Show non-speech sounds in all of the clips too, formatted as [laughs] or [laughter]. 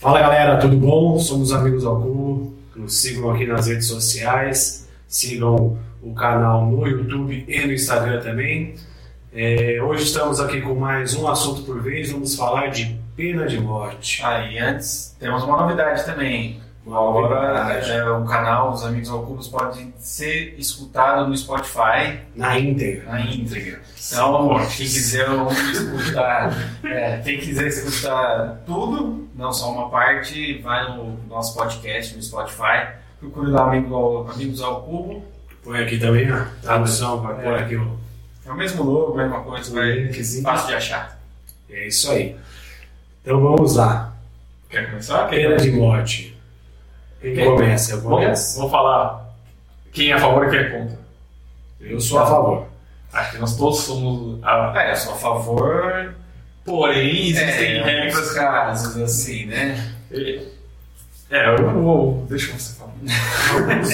Fala galera, tudo bom? Somos Amigos ao Cubo. Nos sigam aqui nas redes sociais, sigam o canal no YouTube e no Instagram também. É, hoje estamos aqui com mais um assunto por vez. Vamos falar de pena de morte. Aí, antes, temos uma novidade também. Agora, é, o canal Os Amigos ao Cubos pode ser escutado no Spotify Na íntegra. na íntegra. Então, quem quiser escutar, é, quem quiser escutar tudo, não só uma parte, vai no nosso podcast no Spotify. Procure lá Amigo Amigos ao Cubo. Põe aqui também a tradução, vai pôr É. aqui o É o mesmo logo, mesma coisa, vai fácil de achar. É isso aí. Então vamos lá. Quer começar? Pena de morte. Quem Quem? começa? Eu começo? vamos falar quem é a favor e quem é contra. Eu sou a favor. Acho que nós todos somos. A... É, eu sou a favor. Porém, existem é, regras. casos, assim, né? É, eu não vou. Deixa você falar. [laughs]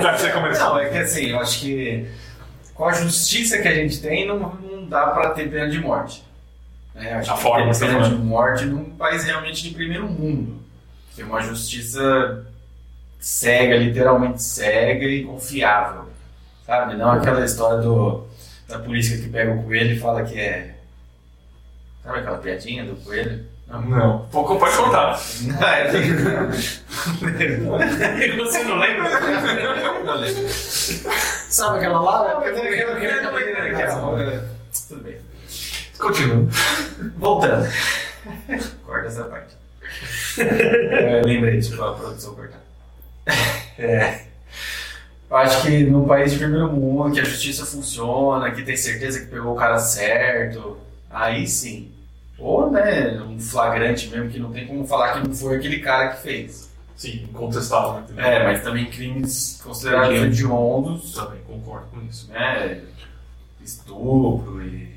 Já que você começou. Não, é que assim, eu acho que com a justiça que a gente tem, não, não dá pra ter pena de morte. É, acho A que forma tem que pena de morte num país realmente de primeiro mundo. Tem uma justiça cega, literalmente cega e confiável. Sabe? Não aquela história do, da polícia que pega o coelho e fala que é. Sabe aquela piadinha do coelho? Não. Pouco pode contar. Não, é Você não lembra? Não lembro. Sabe aquela lá? Não, mas é aquela- Tudo bem. Continua. Voltando. Corta essa parte. [laughs] É, lembrei disso pra produção cortar. [laughs] É. Eu acho que num país de primeiro mundo, que a justiça funciona, que tem certeza que pegou o cara certo, aí sim. Ou, né, um flagrante mesmo, que não tem como falar que não foi aquele cara que fez. Sim, incontestável. entendeu? É, mas também crimes considerados hediondos, Também concordo com isso. né, estupro e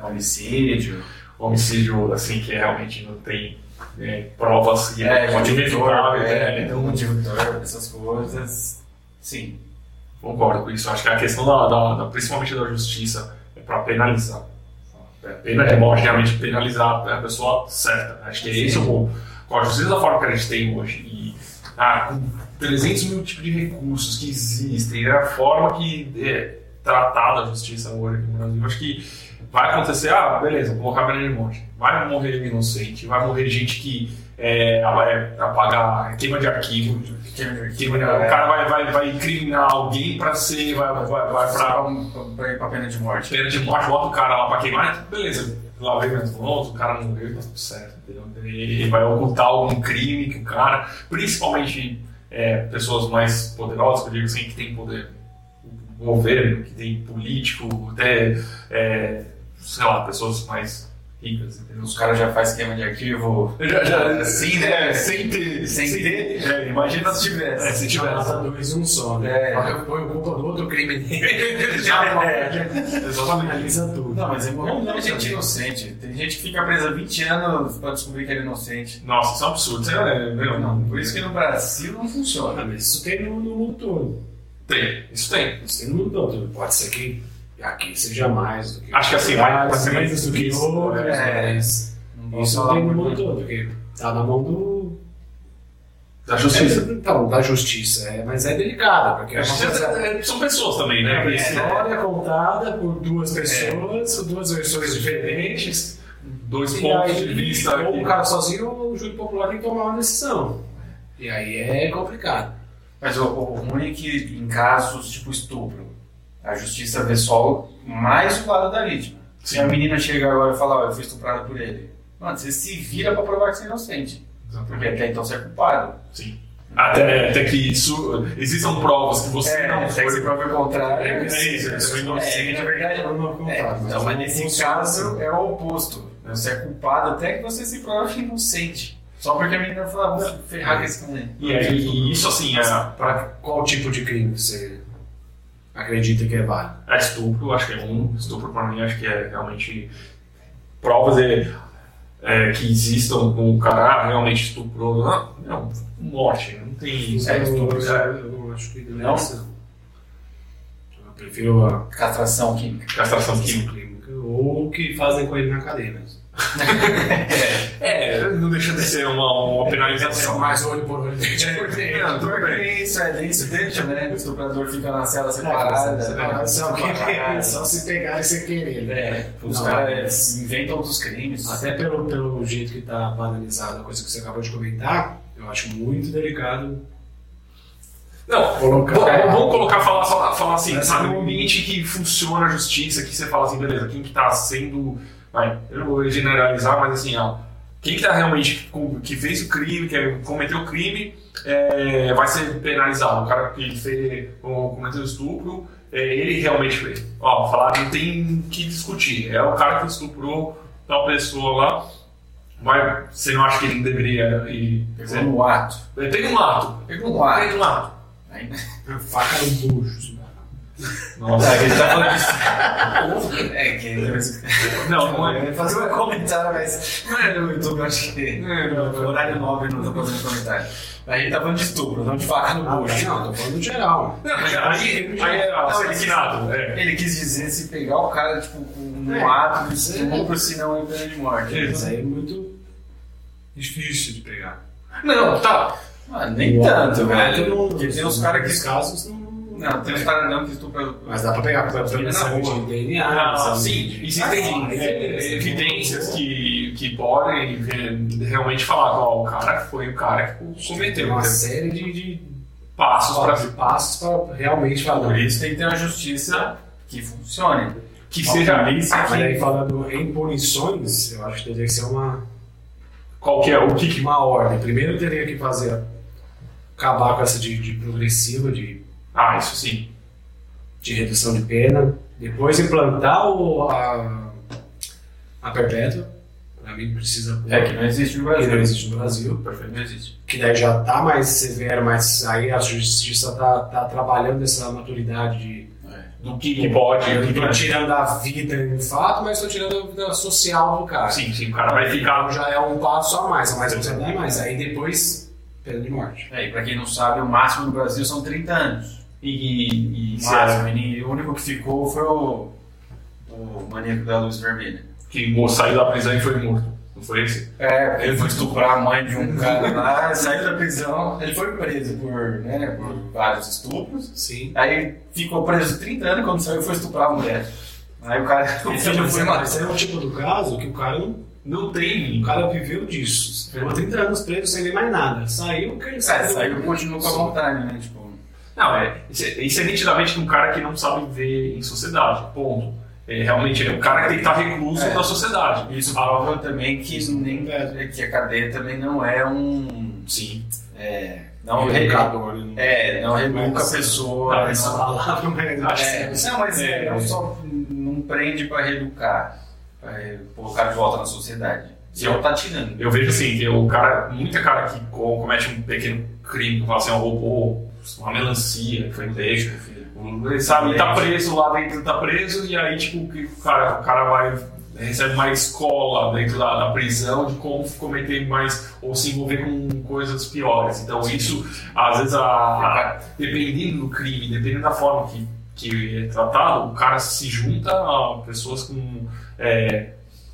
homicídio. Homicídio, assim, que realmente não tem é, provas e É, motivo inevitável. é, É, então, essas coisas. Sim. Concordo com isso. Acho que a questão da, da- da- principalmente da justiça é para penalizar. A pena é morte, realmente penalizar a pessoa certa. Acho que é esse o. Com a justiça da forma que a gente tem hoje e ah, com 300 mil tipos de recursos que existem, a forma que é tratada a justiça hoje no Brasil, acho que vai acontecer, ah, beleza, vou colocar a pena de morte. Vai morrer inocente, vai morrer gente que é, vai apagar queima de arquivo, que o cara vai, vai, vai incriminar alguém pra ser. Vai, vai, vai pra pra, pra pena de morte. pena de morte, bota o cara lá pra queimar, beleza. Lavei minhas mãos, o cara morreu e tá tudo certo, entendeu? Ele vai ocultar algum crime que o cara, principalmente é, pessoas mais poderosas, que eu digo assim, que tem poder, o governo, que tem político, até, é, sei lá, pessoas mais ricas, entendeu? Os caras já fazem queima de arquivo. [laughs] Já, já, Sim, né? É, sem ter. Sem ter? É, imagina se tivesse. É, se tivesse. Dois em um só, né? É. Ponho culpa do outro crime. [laughs] Já, é, exatamente. finaliza tudo. Não, mas é morreu Não, gente também. inocente. Tem gente que fica presa 20 anos pra descobrir que era inocente. Nossa, isso é um absurdo. Isso é, meu, Não, por isso que no Brasil não funciona. Ah, mas isso tem no, no mundo todo. Tem, isso tem. Isso tem no mundo todo. Pode ser que aqui seja mais do que Acho que assim, vai- vai ser mais menos do que difícil, outros, é. Não isso falar tem no todo, porque tá na mão do. Da justiça. É, então, da justiça, é, mas é delicada, porque A é coisa- é- são pessoas também, É, né? a Esse- história contada por duas pessoas, com duas versões diferentes. dois E pontos aí, de vista. ou o cara sozinho ou o júri popular tem que tomar uma decisão. E aí é complicado. Mas o, o ruim é que em casos tipo estupro, a justiça vê só mais o lado da vítima. Se a menina chega agora e fala, ó, eu fui estuprada por ele. Mano, você se vira pra provar que você é inocente. Porque Exatamente. até então você é culpado. Sim. Até, até que isso, existam provas que você É, não até foi. que você prove o contrário. É isso, é isso, É, inocente. na verdade, Eu não É, então, mas nesse caso é o oposto. Você é culpado até que você se prove inocente. Só porque a menina falou, vou ferrar com esse cara. E aí, isso assim, é, Pra qual tipo de crime você acredita que é válido? é estupro, acho que é um. Estupro pra mim, acho que é realmente provas é, é, que existam com o cara ah, realmente estuprou. Não, não, morte, não tem isso. É, estupro, eu, acho que ser. Eu prefiro a Castração química. Castração química química. ou o que fazem com ele na cadeia mesmo. [laughs] é, não deixa de ser uma, uma penalização. Mais olho por olho, dente por dente. Não, tudo bem, isso é isso deixa, né? O estuprador fica na cela separada. [laughs] É, só, separada. só se pegarem sem querer. né? É, os caras inventam outros crimes. Até pelo, pelo jeito que está banalizada a coisa que você acabou de comentar, eu acho muito delicado Não, colocar. Vamos, vamos colocar, falar, falar, falar assim, sabe, um ambiente que funciona a justiça, que você fala assim, beleza, quem que tá sendo. Vai, eu não vou generalizar, mas assim, ó, quem que tá realmente que fez o crime, que cometeu o crime, é, vai ser penalizado. O cara que fez, cometeu o estupro, é, ele realmente fez. Ó, falar não tem que discutir. É o cara que estuprou tal pessoa lá. Vai, você não acha que ele não deveria ir. Pegou no ato. Tem um ato. Pegou no ato. Tem um ato. Aí, Faca no bucho. Nossa. É, que ele tá falando disso. É, que Não, não Eu é. fazer um comentário, mas não é no YouTube, eu acho que. No horário nobre não tô fazendo comentário. Mas ele tá falando de estupro, não de faca no Ah, bucho. não, tô falando geral. Não, mas aí, aí é Não, assassinado. É. Ele quis dizer se pegar o cara, tipo, com um É, ato de é- estupro, senão é pena de morte. Isso aí é muito difícil de pegar. Não, tá. Ah, nem tanto, velho. Não, Porque tem uns caras que. casos não. Não, tem uns caras não que estupram. Mas dá pra pegar Na exame rua. de DNA. Exame sim, de- existem Ah, é, evidências que, que podem é, realmente falar que ó, o cara foi o cara que Tem cometeu uma série de, passos para passos, para realmente falar. Por isso tem que ter uma justiça que funcione. que seja polícia Mas aí falando em punições, eu acho que teria que ser uma, qualquer o que, que uma ordem. Primeiro teria que fazer acabar com essa de, de progressiva, de, Ah, isso sim. de redução de pena. Depois implantar o, a, a perpétua. Pra mim precisa. É que não existe no que Brasil. não existe no Brasil. Perfeito, não existe. que daí já está mais severo, mas aí a justiça está tá trabalhando essa maturidade de Do que, que pode. eu não que estou tirando a vida em fato, mas estou tirando a vida social do cara. Sim, sim, o cara vai ficar. Então já é um passo a mais, a mais responsabilidade mais. Aí depois, pena de morte. É, e pra quem não sabe, o máximo no Brasil são 30 anos. E, e é, E o único que ficou foi o, o maníaco da luz vermelha. que saiu da prisão e foi morto. Não foi esse? É, ele foi estuprar a mãe de um [laughs] cara lá, saiu da prisão, ele foi preso por, né, por vários estupros. Sim. Aí ficou preso 30 anos quando saiu foi estuprar a mulher. Aí o cara, o filho [laughs] foi Mas matar. é um tipo do caso que o cara não. Não tem. O cara viveu disso. Ficou 30 anos preso sem ver mais nada. Saiu que ele É, saiu. saiu e continuou com a vontade, né? Tipo, Não, é, isso, é, isso é nitidamente um cara que não sabe viver em sociedade. Ponto. É, realmente, é um cara que tem que estar recluso É. da sociedade. isso prova também que, nem, que a cadeia também não é um. Sim. É, não, Não, re- educador, né? é, não reeduca a pessoa. Não, não- essa palavra, mas Acho É, não, mas é, É. não só não prende para reeducar, para colocar de volta na sociedade. Se eu tá tirando. Eu vejo assim, que o cara, muita cara que co- comete um pequeno crime, que fala assim, roubou uma melancia, que foi pego, ele sabe, ele tá preso lá dentro, tá preso, e aí, tipo, o cara, o cara vai, recebe uma escola dentro da, da prisão de como cometer mais, ou se envolver com coisas piores. Então, isso, às vezes, a, a- dependendo do crime, dependendo da forma que, que é tratado, o cara se junta a pessoas com é,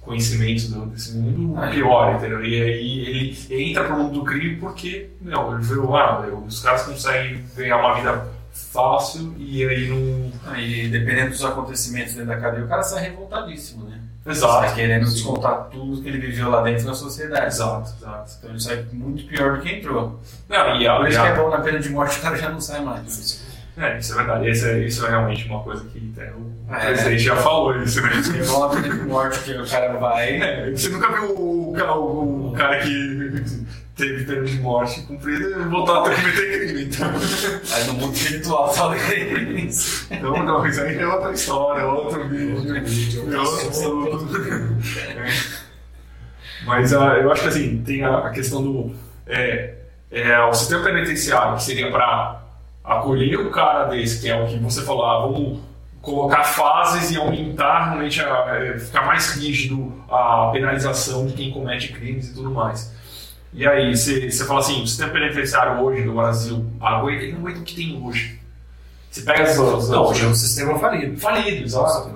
conhecimento do- desse mundo Aí. pior, entendeu? E aí ele entra pro mundo do crime porque, não, ele viu, ah, os caras conseguem ganhar uma vida fácil e aí não. E dependendo dos acontecimentos dentro da cadeia, o cara sai revoltadíssimo, né? Exato. Sai querendo descontar tudo que ele viveu lá dentro da sociedade. Exato, exato. Então ele sai muito pior do que entrou. Não, e a, Por isso que a- é bom na pena de morte o cara já não sai mais. É, isso é verdade. Isso é, isso é realmente uma coisa que até o É. presidente já falou isso, né? Na pena de morte que o cara vai. É, você nunca viu o, o, o cara que teve pena de morte cumprida e voltar a cometer crime, então. Aí no mundo espiritual fala que é isso. Então, não, isso aí é outra história, é outro vídeo. É outro. É. Mas ah, eu acho que assim, tem a, a questão do. É, é, o sistema penitenciário, que seria para acolher o cara desse, que é o que você falou, ah, vamos colocar fases e aumentar realmente, a, é, ficar mais rígido a penalização de quem comete crimes e tudo mais. E aí, você fala assim, o sistema penitenciário hoje no Brasil, aguenta, ele não aguenta o que tem hoje. Você pega as os, Não, hoje é um sistema falido. falido, exato.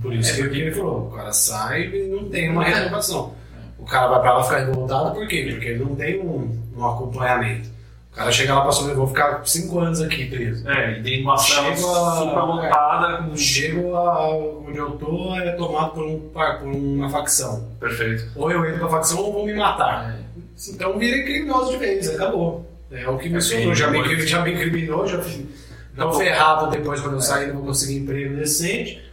Por isso que o que ele falou, o cara sai e não tem uma renovação. O cara vai pra lá ficar revoltado, por quê? Porque ele não tem um, um acompanhamento. O cara chega lá pra sobreviver, vou ficar 5 anos aqui preso. É, e tem uma cela Chega a- super lotada com. Chego a, onde eu tô é tomado por, um, par- por uma facção. Perfeito. Ou eu entro pra facção ou vou me matar. Então virei criminoso de vez, acabou. É o que me É sobrou. Já me, já me incriminou, já fiz. Não Não. ferrado depois quando eu sair, não vou conseguir emprego decente.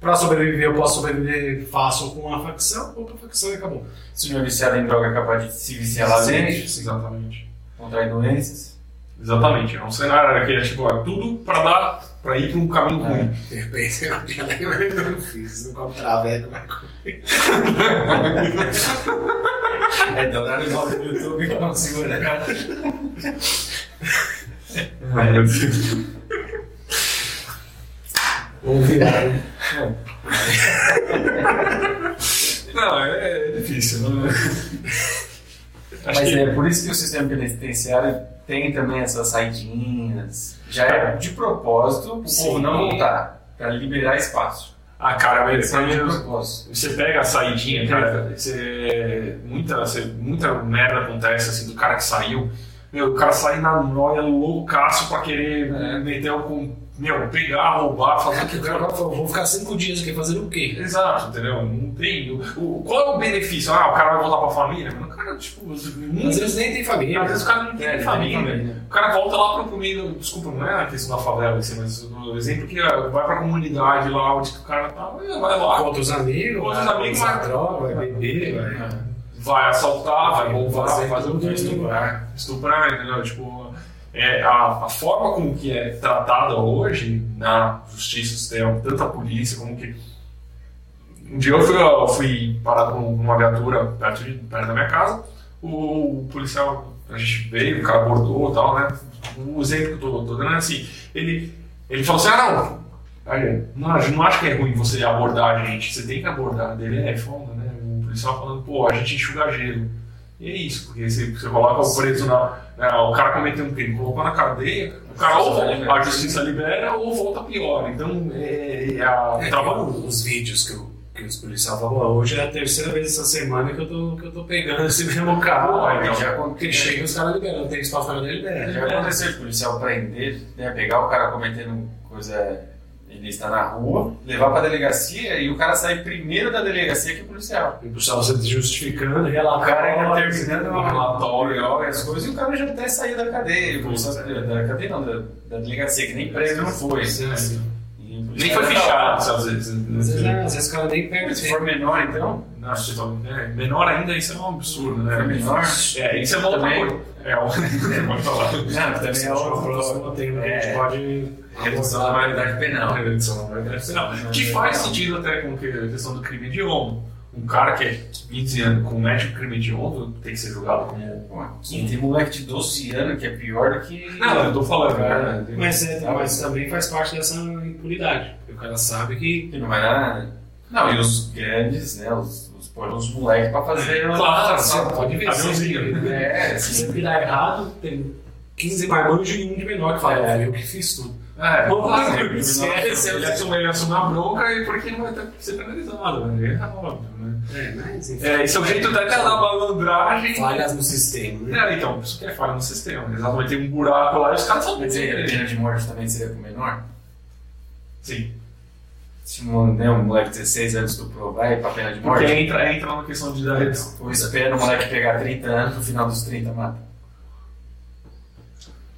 Pra sobreviver, eu posso sobreviver fácil com a facção, ou com a facção e acabou. Se não é viciado em droga, é capaz de se viciar lá dentro, Exatamente. Contrair doenças. Exatamente. É um cenário que é tipo, é tudo pra dar. pra ir pra um caminho É. ruim. De repente, eu não fiz, não como traveco, vai comer. [laughs] É, dá horário novo no YouTube que eu não segura. Ai, meu Deus. Ou virar. né? Não, é, é difícil. Não... Acho Mas que é por isso que o sistema penitenciário tem também essas saidinhas. Já é de propósito o Sim. povo não voltar, para liberar espaço. Ah, cara, mas é de propósito. você pega a saidinha, cara, você, muita, você, muita merda acontece assim do cara que saiu. Meu, o cara sai na noia loucaço pra querer É. meter o. Meu, pegar, roubar, fazer o que O cara falou, vou ficar cinco dias aqui fazendo o quê? Exato, entendeu? Não tem. O, qual é o benefício? Ah, o cara vai voltar pra família? Mas o cara, tipo, Às vezes nem tem família. Às vezes o cara não tem É, família. não tem família. O cara volta lá pro, meio. Desculpa, não é a questão da favela, assim, mas o exemplo que ah, vai pra comunidade lá onde o cara tá, vai vai lá, Com outros amigos, Com outros vai amigos, usar vai- droga, vai beber, vai. vai assaltar, vai roubar, vai fazer o que estuprar, estuprar, entendeu? Tipo, é, a, a forma como que é tratada hoje na justiça, sistema, tanto a polícia como que. Um dia eu fui, eu fui parado com uma viatura perto, de, perto da minha casa, o, policial, a gente veio, o cara abordou e tal, né? O exemplo que eu tô dando é assim, ele, ele falou assim, ah não, não, não acho que é ruim você abordar a gente, você tem que abordar. Dele é foda, né? O policial falando, pô, a gente enxuga gelo. E é isso, porque você, você coloca o preso na. né, o cara cometeu um crime, colocou na cadeia, o cara ou a justiça libera ou volta pior. Então, é, é a, É, trabalho. os vídeos que, o- que os policiais falam, "Ó, hoje é a terceira vez essa semana que eu tô, que eu tô pegando esse mesmo carro. Pô, então, já acontece. chega os caras liberando, tem espaço para ele libera. Já aconteceu de policial prender, né, pegar o cara cometendo coisa ilícita na rua, levar pra delegacia e o cara sair primeiro da delegacia que o policial. E o policial você justificando, O relatando. cara ainda terminando o o relatório. relatório e as coisas, e o cara já até saiu da cadeia. O policial da cadeia não, da, da delegacia, que nem preso não foi. Sim, sim. O Nem foi às vezes. Às vezes, né, às vezes o cara nem perde Se for menor, então, Não, você tá- é, menor ainda, isso é um absurdo, né? menor, É, isso é uma outra Também. coisa. É, um- [laughs] pode falar. não, também é o próximo tema que a gente É. pode. Redução da maioridade penal. Redução da maioridade penal. Que faz sentido até com a questão do crime hediondo. Um cara que é 15 anos com médico crime hediondo tem que ser julgado como. Tem moleque de 12 anos que é pior do que. Não, eu tô falando, né? Mas, é, mas também faz parte dessa impunidade. O cara sabe que. Que não vai dar nada. Não, e os grandes, né? Os, os, os moleques pra fazer. Claro, Você claro. pode ver. Aviãozinho. sempre- É, Se assim. sempre dá errado, tem 15 marmanjos e um de menor que fala, É. é. eu que fiz tudo. É, lá, claro, [laughs] esquece, ele assume, a bronca e porque não vai ter que ser penalizado, né? É óbvio, né? É, mas enfim. É, esse é o jeito até da malandragem. Falhas no sistema, né? É, então, isso que é falha no sistema. Exatamente, tem um buraco lá e os caras são Quer dizer, a pena de morte também seria com menor? Sim. Se um, né, um moleque de 16 anos estuprou, vai pra pena de Porque morte? entra, entra na questão de dar redução. Ou espera o moleque pegar 30 anos, no final dos 30 mata?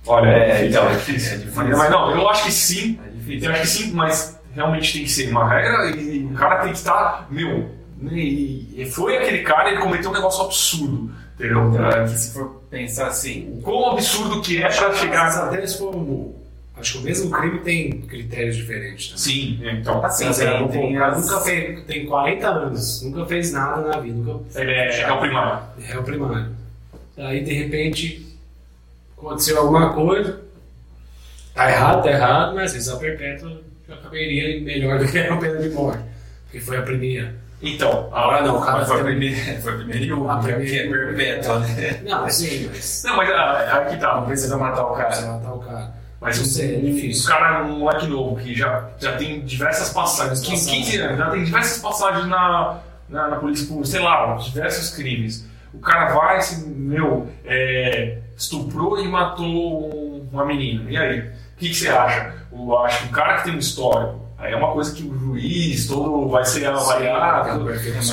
Olha, É, então, é difícil. é difícil. Mas não, eu acho que sim. É Eu difícil. acho que sim, mas realmente tem que ser uma regra e o cara tem que estar, meu, né, e, e foi aquele cara, ele cometeu um negócio absurdo, entendeu? Então, É, que se for pensar assim, Quão absurdo que é pra chegar. até se for um- Acho que o mesmo crime tem critérios diferentes. Né? Sim, então. assim, Assim, tem, o tem cara nunca fez, tem 40 anos, nunca fez nada na vida, nunca Ele é, é o primário. é o primário. Aí de repente aconteceu alguma coisa, tá errado, tá errado, mas a perpétua já caberia melhor do que a pena de morte, porque foi a primeira. Então, Agora não, cara foi primeira, [laughs] foi a primeira e A única, primeira que é perpétua, né? Não, sim, mas Não, mas ah, aqui tá. Não precisa matar o cara. matar o cara. Mas Não sei, é um, difícil. um cara, um moleque novo, que já, já tem diversas passagens, Diversas 15, 15 passagens. anos, já tem diversas passagens na, na, na polícia por, sei lá, diversos crimes. O cara vai, se, meu, é, estuprou e matou um- uma menina. E aí? O que, que você acha? Eu acho que o cara que tem um histórico, aí é uma coisa que o juiz todo vai ser avaliado. Mas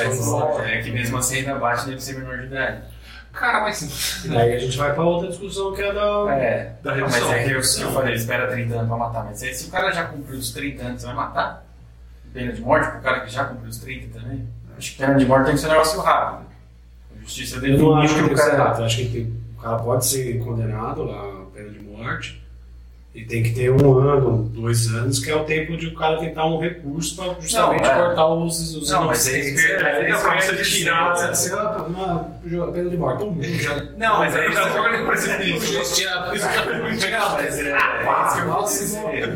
é que mesmo assim ainda bate deve ser menor de idade. Cara, mas Aí a gente vai pra outra discussão que é da. É, Da redução. mas é que eu, falei, espera 30 anos pra matar. Mas aí, se o cara já cumpriu os 30 anos, você vai matar? Pena de morte pro cara que já cumpriu os 30 também? Acho que pena de morte tem que ser um negócio rápido. A justiça Eu não acho que definiu tem que ser cara. rápido. Acho que o cara pode ser condenado lá, a pena de morte, e tem que ter um ano, dois anos, que é o tempo de o cara tentar um recurso para justamente Não, é. cortar os, os Não, mas é inocentes. é isso que eu pra você tirar, né? Você vai pra uma pena de morte. Não, mas é o isso cara que joga no precipício. [laughs] Não, mas é, é.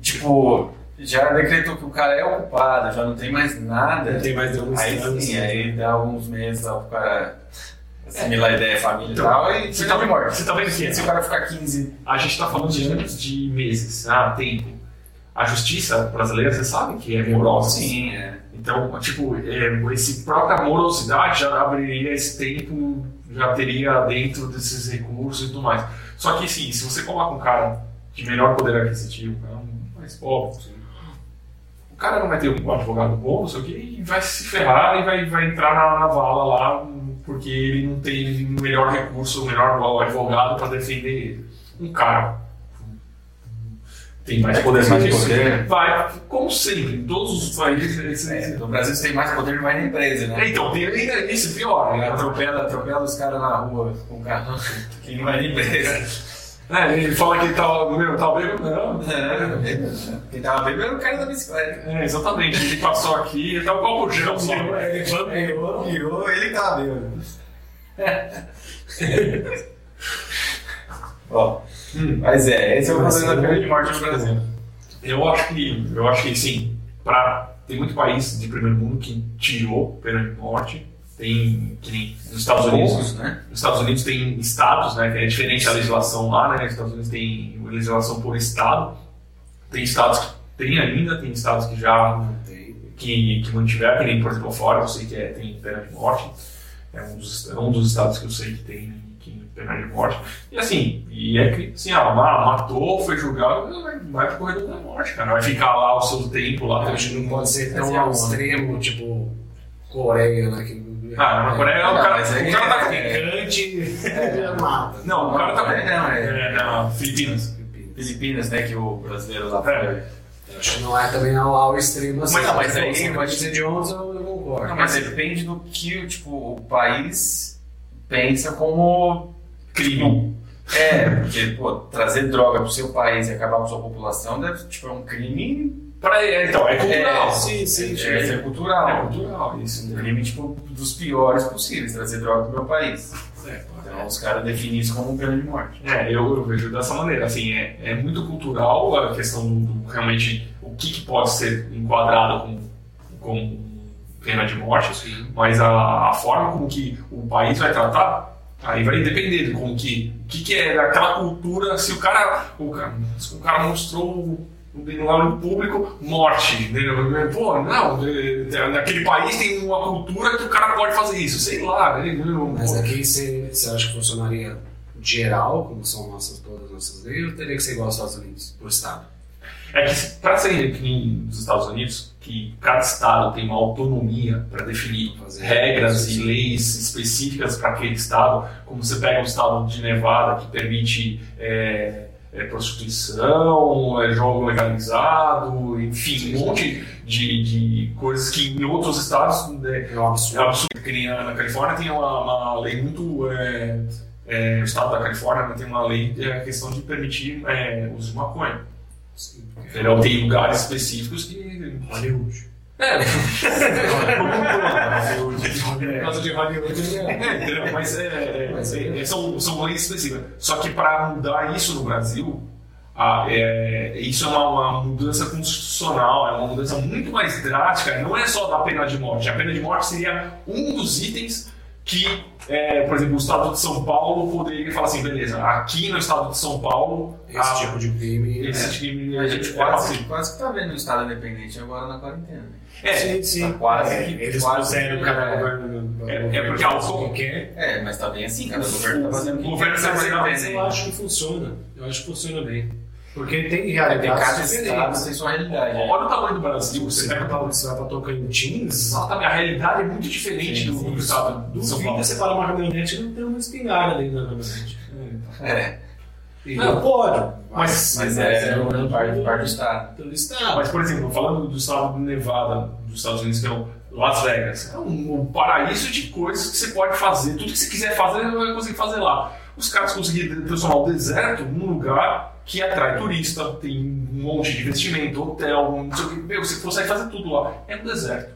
Tipo, já decretou que o cara é o culpado, já não tem mais nada. Não tem mais nenhuma Aí sim, aí dá alguns meses lá pro cara assimilar a ideia, família Então, e tal, e Você tá, morte. você tá vendo que Se o cara ficar 15 a gente tá falando de anos, de meses, ah, tempo. A justiça brasileira, você sabe que é morosa. Sim, é. Então, tipo, é, esse própria morosidade já abriria esse tempo, já teria dentro desses recursos e tudo mais. Só que, sim, se você coloca um cara de melhor poder aquisitivo, um cara mais pobre, o cara não vai ter um advogado bom, não sei o quê, e vai se ferrar e vai, vai entrar na, na vala lá, porque ele não tem o melhor recurso, o melhor advogado para defender ele. Um cara tem mais É, poder tem mais isso, poder. vai, como sempre, em todos os países. É, no Brasil você tem mais poder, mas na empresa, né? é, então, tem ainda isso pior. Ele Né? atropela, atropela os caras na rua com o carro que não vai na empresa. [laughs] É, ele fala que ele tá, meu, tá bêbado, não. É, Quem tava bebendo era o cara da bicicleta. É, exatamente. Ele passou aqui, ele tava com o gel só. Ele vampirou. Virou, ele tava bêbado. [laughs] Ó, mas é, esse é o problema da pena de morte no Brasil. Eu acho que, eu acho que sim, pra, tem muito país de primeiro mundo que tirou pena de morte. Tem, que nem nos Estados Unidos, Poucos, né? Nos Estados Unidos tem estados, né? Que é diferente a legislação lá, né? Nos Estados Unidos tem legislação por estado. Tem estados que tem ainda, tem estados que já que, que mantiveram, que nem por exemplo fora, eu sei que é, tem pena de morte. É um, dos, é um dos estados que eu sei que tem que pena de morte. E assim, e é que assim, ah, ma- matou, foi julgado, vai, pro corredor da morte, cara. Vai ficar lá o seu tempo lá. Acho que não pode ser tão ao extremo, tipo Coreia, né? Que, Ah, na Coreia o Não, cara, mas aí o cara tá com é- Gigante. Não, o cara tá com. É, não, é- é, na Filipinas. Filipinas, né? Que o brasileiro lá É. foi. Acho que não é também ao, ao extremo assim. Mas não, mas Se aí você pode- dizer de onde eu, eu concordo. Não, mas depende do que tipo, o país pensa como Crime. É, porque, pô, trazer droga pro seu país e acabar com sua população deve, tipo, é um crime. Pra, é, então, é cultural. É, sim, sim, sim. É, é cultural. É cultural, isso. Um crime, tipo, dos piores possíveis, trazer droga pro meu país. É, Então, os caras definem isso como pena de morte. É, eu, eu vejo dessa maneira. Assim, é, é muito cultural a questão do, do realmente o que, que pode ser enquadrado com, com pena de morte, sim. mas a, a forma como que o país vai tratar, aí vai depender de como que, o que, que é daquela cultura, se o cara, o cara, se o cara mostrou lá no público morte, entendeu? Pô, não, é, naquele país tem uma cultura que o cara pode fazer isso, sei lá, né? Mas aqui você, você acha que funcionaria geral, como são nossas, todas as nossas leis, ou teria que ser igual aos Estados Unidos, pro Estado? É que para ser que nem nos Estados Unidos, que cada estado tem uma autonomia para definir Fazer regras e leis específicas para aquele estado, como você pega o estado de Nevada que permite é, é, prostituição, é, jogo legalizado, enfim, um monte de, de coisas que em outros estados né, É um é absurdo. absurdo. Que nem na Califórnia tem uma, uma lei muito. É, é, o estado da Califórnia né, tem uma lei é, a questão de permitir é, uso de maconha. Sim. Entendeu? Tem lugares específicos que. Hollywood. É, Por causa de Hollywood, é. É? Mas, é, é, é- são, são leis específicas. Só que para mudar isso no Brasil, ah, é, isso é uma, uma mudança constitucional, é uma mudança muito mais drástica. Não é só da pena de morte. A pena de morte seria um dos itens que é, por exemplo, o estado de São Paulo poderia falar assim, beleza, aqui no estado de São Paulo, Esse a- tipo de crime. esse é. crime A gente é quase, quase que tá vendo o Estado independente agora na quarentena. É, sim, sim. tá quase É, que- eles quase puseram cada é. governo. É- é governo porque ao- que quer. É, mas tá bem assim, cada governo tá fazendo o que governo quer, tá mas fazendo, tá Mas bem, eu acho que funciona. Eu acho que funciona bem. Porque tem É, tem realidades cada estado tem sua realidade. né? olha o tamanho do Brasil, Você pega você vai pra Tocantins, Exatamente, a realidade é muito diferente do, do estado de São Paulo. você para uma caminhonete e não tem uma espingarda dentro da caminhonete. É, E Não, pode. mas- mas é, um é parte, parte do Estado. do estado. Mas, por exemplo, falando do estado de Nevada, dos Estados Unidos, que é o Las Vegas, é um, um paraíso de coisas que você pode fazer. Tudo que você quiser fazer, você vai conseguir fazer lá. Os caras conseguiram transformar o deserto num lugar que atrai turista, tem um monte de investimento, hotel, não sei o que. Meu, você consegue fazer tudo lá. É no deserto.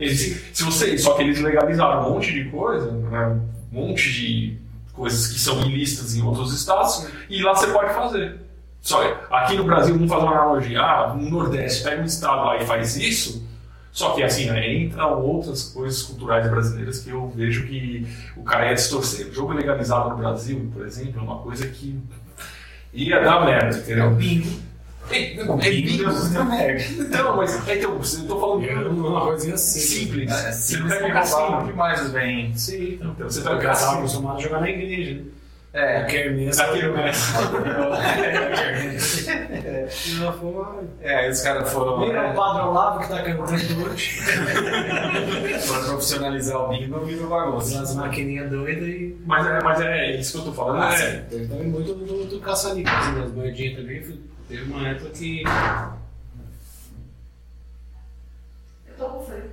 Eles, se você, só que eles legalizaram um monte de coisa, né, um monte de coisas que são ilícitas em outros estados, e lá você pode fazer. Só que aqui no Brasil, vamos fazer uma analogia. Ah, no Nordeste, pega um estado lá e faz isso. Só que assim, né, entram outras coisas culturais brasileiras que eu vejo que o cara ia distorcer. O jogo legalizado no Brasil, por exemplo, é uma coisa que ia dar merda, entendeu? bingo. É, é bingo. Então, mas é, então, eu tô falando É uma coisinha assim. simples. É, Você sim, não você pega assim. demais os bens. Sim. Então, você Você tá casado acostumado a jogar na igreja, né? É, quermesse. Aqui no México. Ela falou, é, os caras foram. É o né, padre Olavo que tá cantando hoje. [laughs] Pra profissionalizar o bingo, virou bagunça. As maquininhas doidas e. Mas é, mas é isso que eu tô falando. Ah, é, também muito do, do caça-níquel, assim, das moedinhas também. Teve uma época que. Eu tô com frio.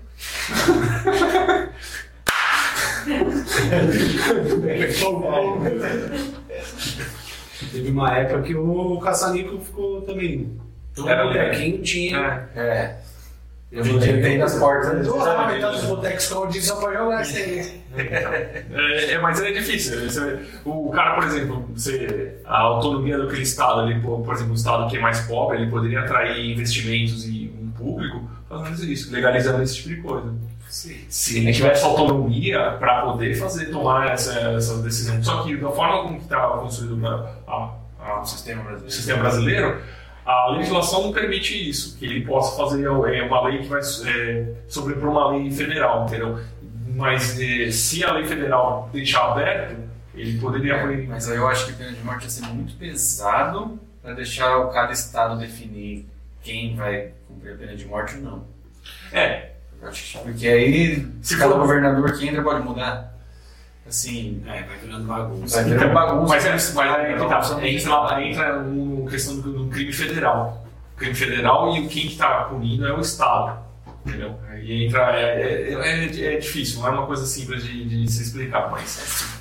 [laughs] Teve uma época que o caça-níquel ficou também. Todo Era botequinho tinha. é. É. Em dia tem nas portas. Eu lá, metade dos botecos escondidos só pra jogar isso aí. É, é, mas é difícil. Você- o cara, por exemplo, você, a autonomia daquele estado, ali, por, por exemplo, um estado que é mais pobre, ele poderia atrair investimentos e um público fazendo isso, legalizando esse tipo de coisa. Sim. Se ele tivesse autonomia para poder fazer, tomar essa, essa decisão. Só que da forma como está construído a, a, a, O sistema brasileiro. o sistema brasileiro, a legislação não permite isso, que ele possa fazer é, uma lei que vai é, sobrepor uma lei federal, entendeu? Mas é, se a lei federal deixar aberto, ele poderia É, mas aí eu acho que pena de morte ia ser muito pesado para deixar o- cada estado definir quem vai cumprir a pena de morte ou não. É, porque aí Se cada for- governador que entra pode mudar. Assim, É, vai virando bagunça. vai virar bagunça. mas, é, mas é que tá, Não, entra, entra uma questão do, do crime federal. Crime federal e quem está punindo é o Estado. Entendeu? Aí entra. É, é, é- é difícil, não é uma coisa simples de, de se explicar, mas.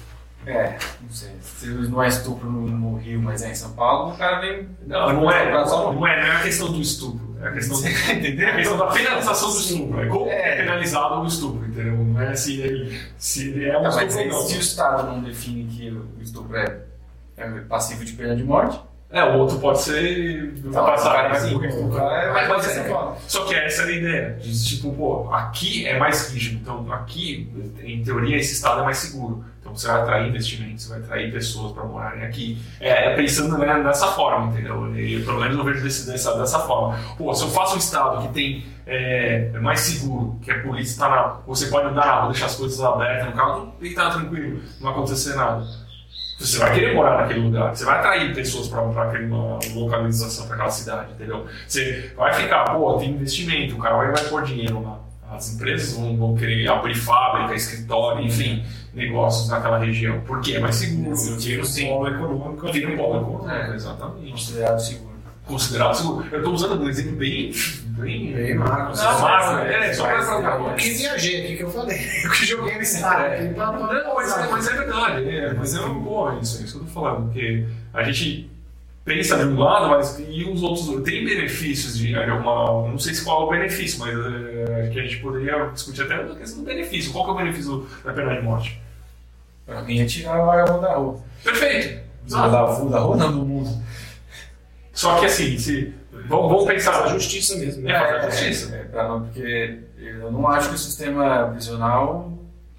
É, não sei. Se não é estupro no, no Rio, mas é em São Paulo, o cara vem. Não, não é, Só não é, não é a questão do estupro. É a questão, [laughs] Entendeu? é a questão da penalização do estupro. É como é É. penalizado o estupro, entendeu? Não é se ele, se ele é um Não, mas estupro ou não. se o Estado não define que o estupro é, é passivo de pena de morte, É, o outro pode ser. o passar, cara vai assim. o cara Mas, vai mas fazer é, só que essa era a ideia. De, tipo, pô, aqui é mais rígido. Então, aqui, em teoria, esse estado é mais seguro. Você vai atrair investimentos, você vai atrair pessoas para morarem aqui. É, é pensando né, dessa forma, entendeu? E pelo menos eu vejo desse, dessa, dessa forma. Pô, se eu faço um estado que tem é, é mais seguro, que a polícia está na. Você pode andar na deixar as coisas abertas no carro e tá tranquilo, não vai acontecer nada. Você vai querer morar naquele lugar, você vai atrair pessoas para aquela localização, para aquela cidade, entendeu? Você vai ficar, pô, tem investimento, o cara vai, vai pôr dinheiro lá. As empresas vão, vão querer abrir fábrica, escritório, enfim, negócios naquela região, porque é mais seguro. O Sim. polo econômico. Tira um polo econômico, É. exatamente. considerado seguro. Considerado seguro. Eu estou usando um exemplo bem. bem. Bem. Ah, magro, é, só para Eu que viajei aqui que eu falei. [laughs] Eu que joguei nesse cara aqui. pra- Não, mas, é- mas é verdade, é, mas é uma boa isso, é isso que eu tô falando, porque a gente pensa de um lado, mas e os outros tem benefícios de alguma, não sei se qual é o benefício, mas é, que a gente poderia discutir até a questão do benefício. Qual que é o benefício da pena de morte? Pra mim é tirar o vagabundo da rua. Perfeito. Da, da rua, da rua não, do mundo. Só que assim, se vamos, vamos a pensar, justiça mesmo. É, né? fazer justiça. É, pra não, porque eu não acho que o sistema prisional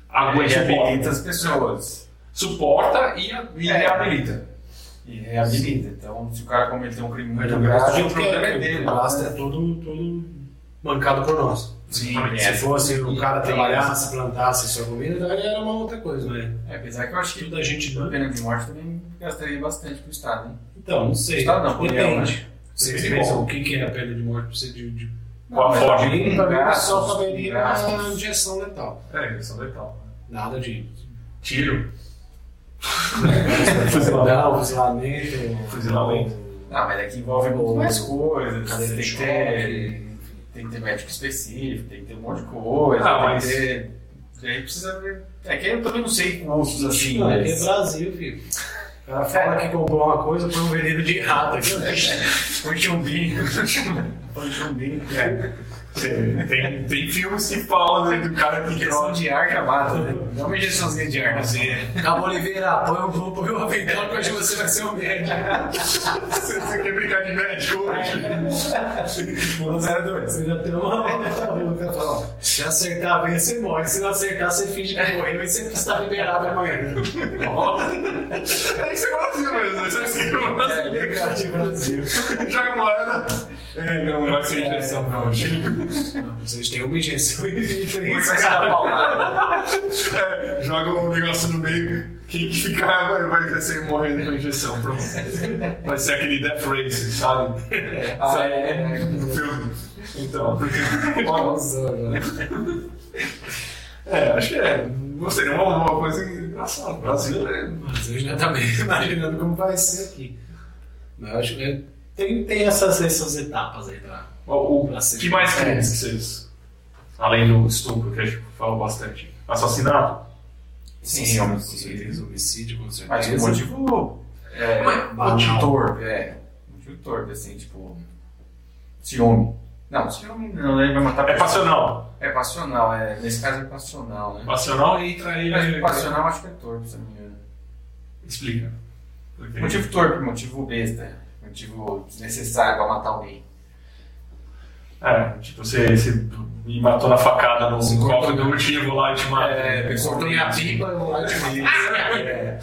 aguenta, reabilita as pessoas. Suporta e, e É. reabilita. E reabilita. Então, se o cara cometer um crime muito grave, o problema é dele. O gasto é todo, todo bancado por nós. Sim, é. Se fosse o cara trabalhasse, plantasse sua comida, daí era uma outra coisa, né? É, apesar que eu acho que Tudo a gente. a pena de morte também gastaria bastante pro Estado, hein? Então, não sei. Estado não, Depende. Vocês Depende. pensam o que que é a pena de morte pra você de. de... Qual a forma? Pra mim, só caberia gastos. injeção letal. É, injeção letal. Nada de. Tiro. [laughs] Não, fuzilamento. Fuzilamento. Não, mas é que envolve muito mais coisas. Cadeira Tem que ter. Tem que ter médico específico, tem que ter um monte de coisa. Ah, tem mas- que ter. Aí precisa ver. É que eu também não sei custos assim, Não, aqui é mas. Brasil, filho. O cara fala que comprou uma coisa, põe um veneno de rato aqui. [laughs] Põe chumbinho. Põe chumbinho. Tem, tem filmes que falam né, do cara que Injeção de ar já mata, né? Dá uma injeçãozinha de ar na veia. Cabo Oliveira, põe o grupo, põe o avental que hoje você vai ser o médico. Você, você quer brincar de médico hoje? Você já tem uma boca. fala, ó, Se acertar veia, você morre. Se não acertar, você finge que morreu e você está liberado amanhã. É isso é Brasil mesmo, isso é assim, É, Brasil. legal de Brasil. Joga moeda. É, não, não vai ser injeção, não. Vocês [laughs] têm uma injeção e ser. É, joga um negócio no meio, quem ficar vai, vai crescer morrendo com injeção. Pronto. Vai ser aquele Death Race, sabe? Ah, Sabe? é. No filme. Então, né? [laughs] é, acho que é. Seria uma, uma coisa engraçada. Brasil é. Mas eu já também [laughs] imaginando como vai ser aqui. Mas eu acho que tem, tem essas, essas etapas aí pra. O, o Pra ser- que mais crimes que vocês. Além do estupro, que a gente falou bastante. Assassinato? Sim, com homicídio. certeza, homicídio, com Mas certeza. o motivo. É, Banal. motivo torpe, é. Motivo torpe, assim, tipo. Ciúme. Não, ciúme não, ele vai matar É passional. É passional, é. Nesse caso é passional, né? Passional e trair. Mas passional acho que é torpe, se não me engano. Explica. Motivo torpe, motivo besta. Motivo desnecessário pra matar alguém. É, tipo, você, você me matou na facada no cortou do motivo lá e te mata. É, Cortou minha pipa, lá e te mato. É.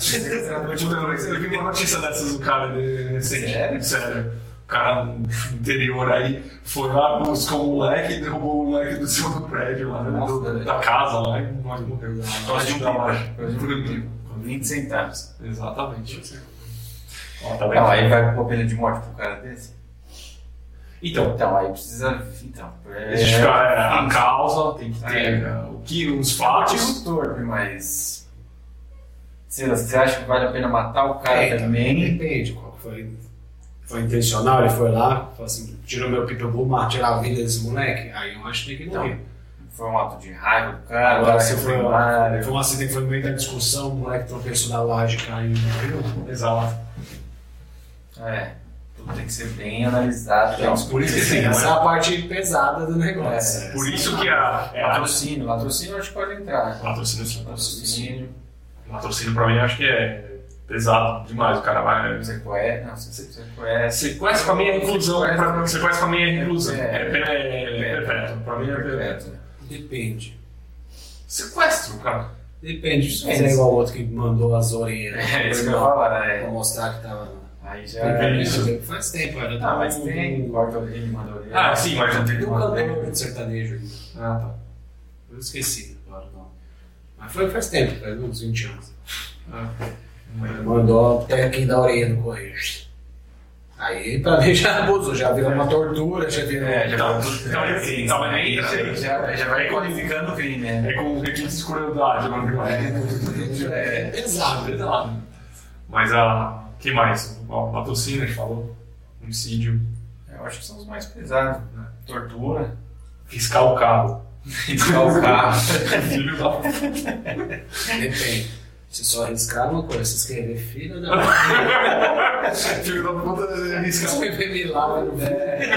Eu tipo, vi uma notícia dessas do cara de- recente. Sério? Sério. O cara no interior aí foi lá, buscou o moleque e derrubou o moleque do do prédio lá, né, Nossa, do- da casa lá e morreu. Gosto de um Trabalho. pipa. Gosto de um pipa. Com 20 centavos. Exatamente. Ó, tá Não, aí vai pôr pena de morte pro cara desse? Então, Então, aí precisa. Então. É, justificar é, a causa, tem que ter É. é, o que, os fatos. Motivo torpe, mas. Sei lá, você acha que vale a pena matar o cara É, também? Depende, qual que foi. Foi intencional, ele foi lá, falou assim, tirou meu pipa, eu vou matar, tirar a vida desse moleque. Aí eu acho que tem que Então, morrer. Foi um ato de raiva do cara, Agora, se foi, foi um acidente, foi no meio da discussão, o moleque tropeçou da laje, caiu e morreu. Exato. É, tudo tem que ser bem analisado. Então, por isso que assim, né? essa é a parte pesada do negócio. É, Por isso que a. É Latrocínio, latrocínio acho que pode entrar. latrocínio, sim. Latrocínio, Latrocínio pra mim acho que é pesado demais. O cara vai. sequestro, não, sequestro. Sequestro pra mim é inclusão. Pra, sequestro pra mim é inclusão. É. É, perpétuo. Pra mim é perpétuo. Depende. Sequestro, cara. Depende. Se É fizer igual o outro que mandou as orelhas É isso que eu ia falar, pra né? mostrar que tava. Aí já. É, isso. Faz tempo, era Ah, mas um- tem, corta a orelha, manda a orelha. Ah, sim, mas não tem um cantor de sertanejo. Ah, tá. Eu esqueci agora o nome. Mas foi faz tempo, faz uns 20 anos. Ah. Mandou até aqui da orelha no correio. Aí pra mim já abusou, já virou uma tortura, já virou. É, já Então, vai- então, sim, então, aí isso aí já, já vai qualificando o crime, né? É com requintes de crueldade, mano. É. pesado. Pesado. Mas a. que mais? Ó, latrocínio, a gente falou. Homicídio. Eu acho que são os mais pesados. né? Tortura, Fiscar o carro. riscar o carro. [laughs] Filho da. Depende. Se só arriscar uma coisa, se escrever filho da. [laughs] Filho da puta riscar o Escrever milagre, velho.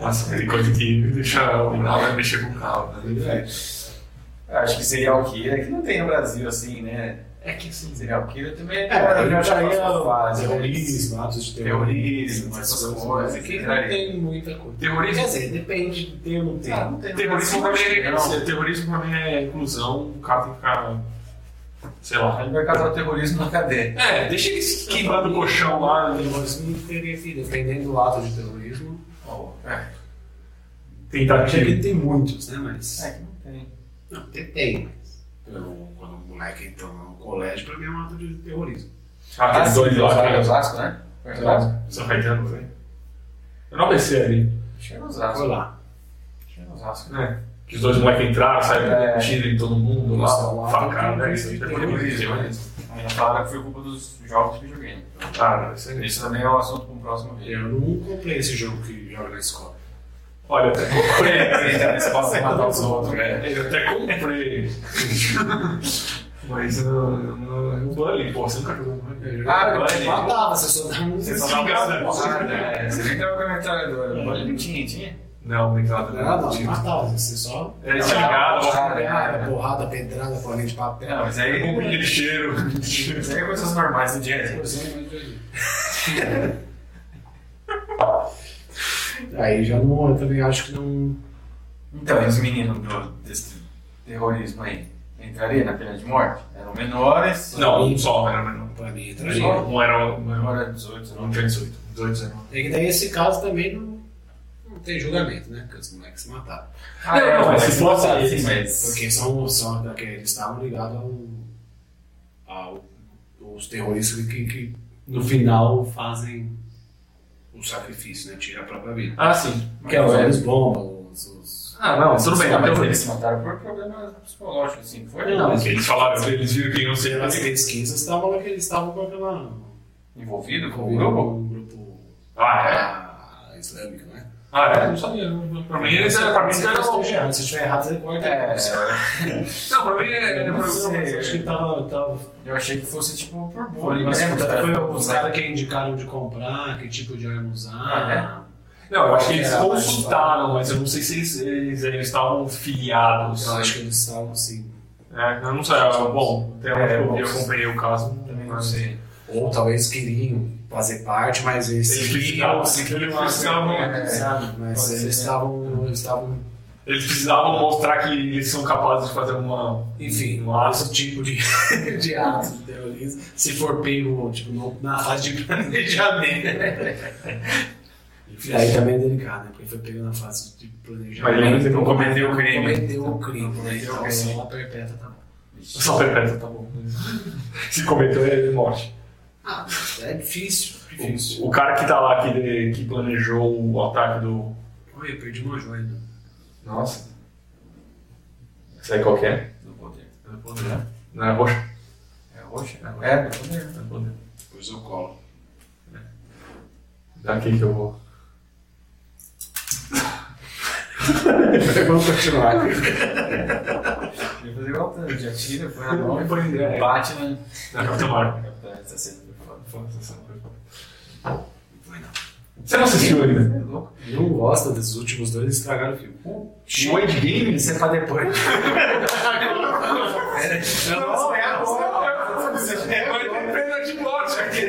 Nossa, tem coisa que deixa o carro mexer com o carro. Né? Eu acho que seria o que que não tem no Brasil, assim, né? É que assim. Serial killer também É, aí já já ia fase, terrorismo, atos de Terrorismo, terrorismo, essas coisas, coisas. Aqui não entraria. tem muita coisa. Terrorismo. Quer dizer, depende, tem ou não tem. Ah, não tem Terrorismo pra, mim é, Não. terrorismo pra mim é inclusão, o cara tem que ficar. Sei lá. Ele vai causar terrorismo na cadeia. É, deixa eles queimando o colchão lá. Terrorismo teria que, dependendo do ato de terrorismo. Oh, é. Tentativa. Tem muitos, né? Mas. é que não tem. Não, tem, tem, mas. eu- quando o moleque entrou no colégio, pra mim é um ato de terrorismo. Ah, aqueles sim, dois lá. Osasco, que- Osasco, né? Foi Osasco? São Caetano, velho. Eu não pensei ali. Acho que era Foi Osasco. lá. Que era Osasco. É. Que os dois moleques entraram, saíram É. tiro em todo mundo é um lá, facada, né? Isso é terrorismo. Aí já falaram que foi culpa dos jogos de videogame. Ah, não, isso é Isso também é um assunto para um próximo vídeo. Eu não comprei esse jogo que joga na escola. Olha, eu até comprei. [laughs] escola pra matar os outros, é. Eu até comprei. [laughs] Mas não. não- O Bully, pô, você nunca jogou Bully? Ah, eu Bully. matava, você só dava um. Você Só dá uma porrada, é. Você nem tava com a metralhadora. Olha, não tinha, tinha. Não, obrigado. Não, não, você matava, você só. É desligado, Ah, Porrada, porrada, pedrada, bolinha de papel. Não, mas com aí. aquele cheiro. Isso aí é coisas normais do dia a dia. [laughs] Aí já não, eu também acho que não. Então, e os meninos do, desse terrorismo aí? Entraria na pena de morte? Eram menores? Não, um só era menor. Pra mim, Um entraria. só, um era. Um Menor era era 18, não tinha 18. 18, 19. É que daí esse caso também não, não tem julgamento, né? Porque os moleques se mataram. Ah, Não, não, mas se fosse assim, esse, mas. Porque são, são daqueles, eles estavam ligados ao, ao, aos terroristas que, que no final fazem o sacrifício, né? Tira a própria vida. Ah, sim. Que é os homens bombas, Ah, não, tudo bem. Mas mas eles se mataram por problemas psicológicos, assim. Foi Não, mas Eles falaram, eles viram que iam ser. pelas pesquisas estavam lá que eles estavam com aquela. envolvido com o grupo? um grupo Ah, é? ah, islâmico, né? Ah, é? Não sabia. Pra mim, eles eram. Pra mim, eles eram. Se estiver errado, você corta. É, [laughs] Não, pra mim, é. Eu sei, acho que tava. eu achei que fosse tipo por bullying mas mesmo. foi os caras que indicaram de comprar, que tipo de arma usar. Não, eu acho que eles Era mais consultaram, mas eu não sei se eles, eles, eles estavam filiados. Eu acho que eles estavam assim. É, eu não sei. eu- Bom, até onde É, eu, eu acompanhei o caso. Também não sei. Ou talvez queriam fazer parte, mas eles seguiam, seguiam eles a- é, sabe? Mas eles estavam. Eles estavam. Eles precisavam mostrar que eles são capazes de fazer uma. Enfim, um ato. tipo de, [laughs] de ato de terrorismo, se for pego tipo, na fase de [laughs] planejamento. Aí também é delicado, né? Porque foi pego na fase de planejamento. Mas ele não cometeu o crime. Cometeu o crime, né? Cometeu o Então crime. só a perpétua tá bom. Só perpétua, tá bom. [laughs] Se cometeu, é morte. Ah, é difícil, difícil. O, o cara que tá lá, que, que planejou o ataque do. Oi, eu perdi uma joia. né? Nossa. Sabe qual que é? Do poder. É poder. Não é roxa? É roxa? É, do poder. É poder. Depois eu colo. Daqui que eu vou. Vamos continuar. Ele fazer igual o já tira, põe na mão e Põe, é. bate na. Na Capitã Marvel. Você não assistiu ainda? É louco. Não gosta desses últimos dois, eles estragaram o filme. O Endgame? Isso é pra depois. Não, é É pena de morte aqui.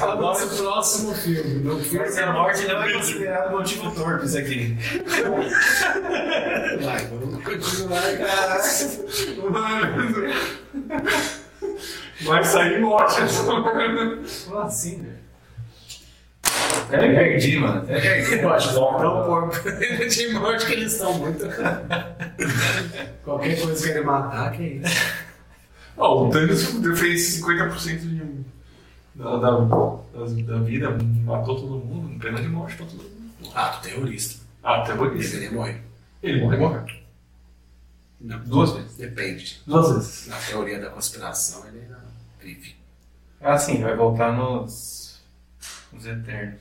o nosso próximo filme. Não Mas a morte não é considerado motivo torpe isso aqui. [laughs] Vai, vamos continuar, cara. Vai sair morte. Como assim, velho? Até me perdi, mano. Até perdi. Eu acho tão por pena de morte que eles são muito. Qualquer coisa que ele matar, que é isso. Ó, o Thanos fez 50% de, da, da, da vida, matou todo mundo, pena de morte pra todo mundo. Ah, tu terrorista. Ah, até por Ele morrer. Ele morreu, morreu. Não. Duas vezes. Depende. Duas vezes. Na teoria da conspiração, ele ainda vive. Ah, sim, vai voltar nos. nos Eternos.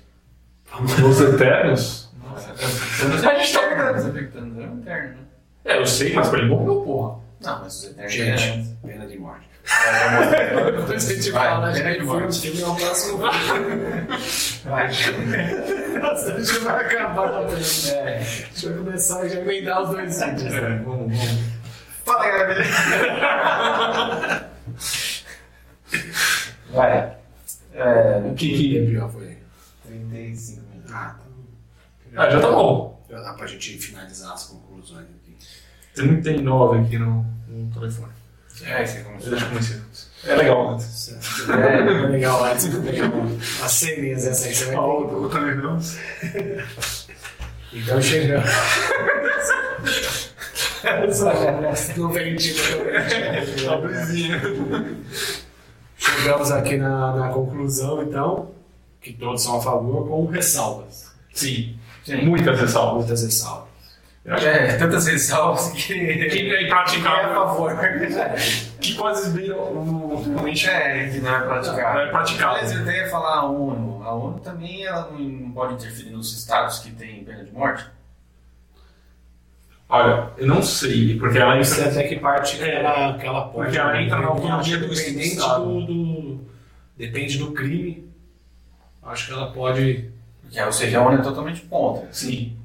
[laughs] Os Eternos? Nossa, a gente tá pegando, era um Eterno, né? É, eu sei, mas pra ele morreu, porra. Não, mas os Eternos. Gente, pena de morte. [laughs] Depois a gente vai, pena de morte. filme, é o próximo [laughs] Vai. Nossa, a gente vai acabar com a pena. É. Deixa eu começar a já emendar os dois vídeos. É, vamos, vamos. Fala, galera, beleza? Vai. É, O que que já foi? 35 minutos. Ah, então. Ah, já tá bom. Já dá pra gente finalizar as conclusões aqui. 39 aqui no, no telefone. É, você começou. Deixa eu conhecer. É legal, né? Certo. É legal, legal. As ceninhas essa aí você vai Ah, ter. o telefone. Então chegamos. Não ventila. Chegamos aqui na, na conclusão, então, que todos são a favor, com ressalvas. Sim. Sim. Muitas ressalvas. Muitas ressalvas. Acho É, tantas ressalvas [laughs] que. que é Quem é a impraticável. favor? [laughs] Que coisas viram realmente É, que não é praticável. Não é praticável. Mas eu até ia falar a ONU. A ONU também ela não, pode interferir nos estados que têm pena de morte. Olha, eu não sei, porque ela é entra. até que parte que ela, que ela pode. Porque ela entra na autonomia que do Estado. do, do- Depende do crime. Acho que ela pode. Porque, ou seja, a ONU é totalmente contra. Sim.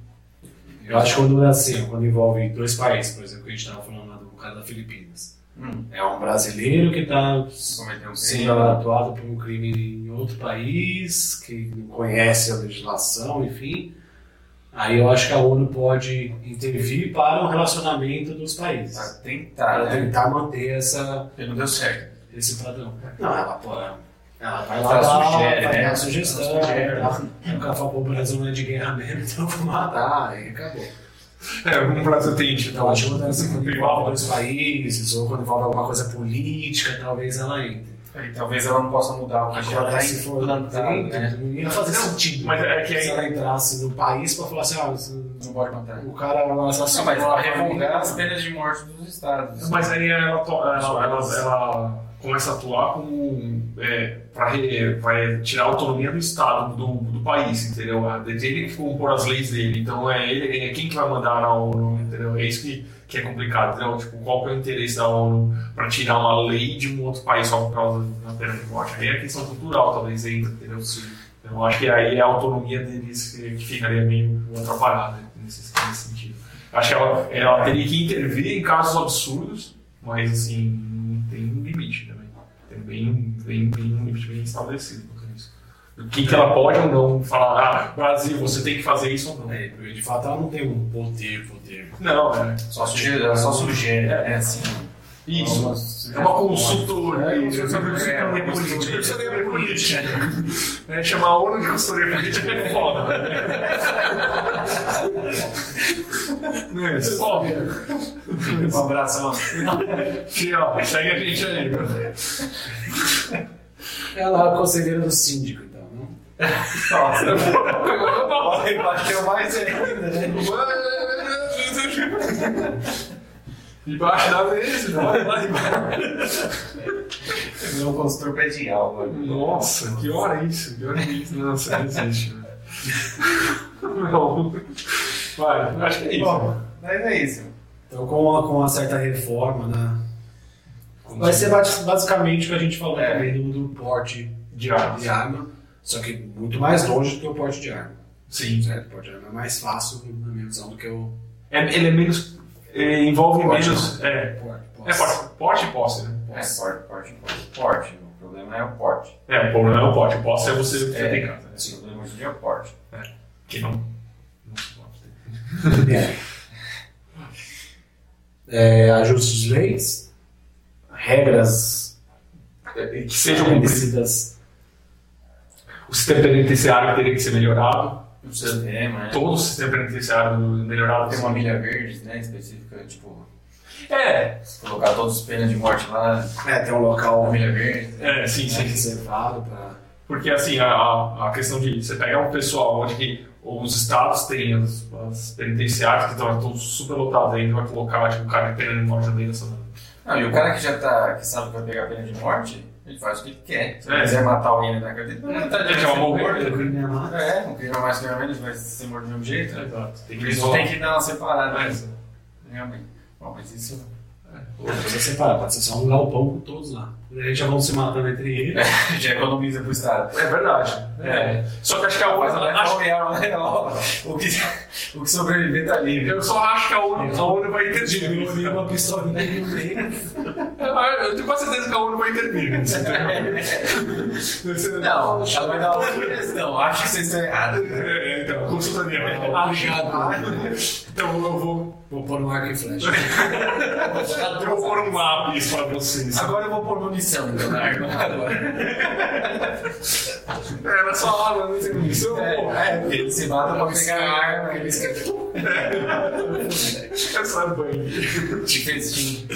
Eu acho que quando é assim, quando envolve dois países, por exemplo, que a gente estava falando lá do caso da Filipinas. Hum. É um brasileiro que está um sendo atuado por um crime em outro país, que não conhece a legislação, enfim. Aí eu acho que a ONU pode intervir para o relacionamento dos países. Pra tentar, Para né? tentar manter essa, não deu certo. esse padrão. Não, ela, pô, ela vai Ela lá, dar- sugere, vai né? dar sugestão. Ela sugere. O cara fala, pô, o Brasil não é de guerra mesmo, então vou matar, aí acabou. É, um Brasil tem tipo. Então, acho que quando assim, quando envolve dois países, ou quando envolve alguma coisa política, talvez ela entre. E talvez ela não possa mudar o que já Agora, está se dentro, né? não ia fazer Não, sentido. mas é que se aí- ela entrasse no país pra falar assim, ah, Não pode matar. o cara Não, assassinou mas a ela revogar as penas de morte dos estados. Mas aí ela, ela, ela, ela começa a atuar como. É, para tirar a autonomia do Estado, do, do país, entendeu? Ele que compor as leis dele. Então é, ele, é quem que vai mandar na ONU, entendeu? É isso que, que é complicado, entendeu? Tipo, qual é o interesse da ONU para tirar uma lei de um outro país só por causa da pena de morte? Aí é questão cultural, talvez, ainda, entendeu? Eu acho que aí é a autonomia deles que, que ficaria meio atrapalhada nesse, nesse sentido. Acho que ela, ela teria que intervir em casos absurdos, mas assim, não tem bem, bem, bem um bem estabelecido quanto isso. O que, que ela pode ou não falar, ah, Brasil, você tem que fazer isso ou não. É, de fato ela não tem um poder, poder. Não, é. Só sugere, ela só sugere, é assim. Isso. É uma consultoria. É, isso, É uma consultoria política. Consultoria política. É, chamar a ONU de consultoria política é foda. [laughs] Não é isso? Ó, Um abraço, Fih, ó, segue a gente aí? Ela é a conselheira do síndico, então. Não? Nossa, bateu mais ainda, né? Embaixo da mesa, vai lá embaixo. Meu consultor pedial, mano. Nossa, que hora é isso? Que hora é isso? Nossa, não existe. velho. Não. Vai, acho que é isso. Bom, mas é isso. Então, com uma, com uma certa reforma, né? Vai ser basi- basicamente o que a gente falou É. também do, do porte De armas. de arma, só que muito mais longe do que o porte de arma. Sim. Certo? O porte de arma é mais fácil, na minha visão, do que o É, ele é menos. é, envolve Porte, menos. É, porte. é porte, porte e posse, né? É, porte, porte, porte. Porte. O problema é o porte. É, o problema é o porte. Posse é você que É. tem em casa. Né? O problema hoje em dia é o porte. Que não. É. É, ajustes de leis, regras Que sejam cumpridas. O sistema penitenciário teria que ser melhorado. O sistema, né? Todo o sistema penitenciário melhorado. Tem uma milha verde, né, específica, tipo, É, colocar todos os penas de morte lá É, tem um local milha verde. é, sim, né, sim. reservado para. Porque assim, a, a, a questão de você pegar um pessoal onde que os estados têm as, as penitenciárias que estão super lotadas ainda, vai colocar tipo, um cara de pena de morte também nessa. Não, e o cara que já tá, que sabe que vai pegar pena de morte, ele faz o que ele quer. Se ele É. quiser matar alguém na cadeia, ele vai matar Ele já vai morrer. O crime é. É, não crime mais crime menos, vai ser morto do mesmo jeito. Exato. Tem que isolar. têm que dar uma separada. É, Mas, realmente. Bom, mas isso. Precisa separar, pode ser só um galpão com todos lá. A gente já vão se matando entre eles. Já economiza pro Estado. É verdade. É. Só que acho que a Mas não é acho- real, né? Ó, O que, o que sobreviver tá livre. eu só acho que a ONU, a ONU vai Eu intervir. vi uma pistolinha no meio. Eu tenho quase certeza que a ONU vai intervir. Não, ela vai dar outra questão. Acho que vocês estão errados. É, então, consultoria. Ah, Obrigado. Então eu vou, Vou pôr um arco e flecha. [laughs] eu vou pôr um lápis para vocês. Agora eu vou pôr munição, então, [laughs] na arma. É, mas só arma, não tem munição. pô. É, porque eles se matam pra pegar a arma. Eles [laughs] É só banho. te festim.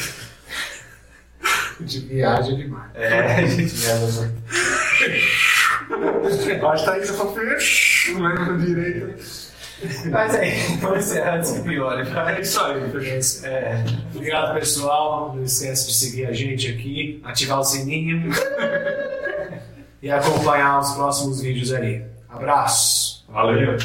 De viagem demais. É, a gente viaja muito. Acho que tá indo pra frente, não na direita. Mas aí, vamos encerrar antes que piore. É isso aí, fechou. É. Obrigado, pessoal. Não esquece de seguir a gente aqui, ativar o sininho [laughs] e acompanhar os próximos vídeos ali. Abraço! Valeu.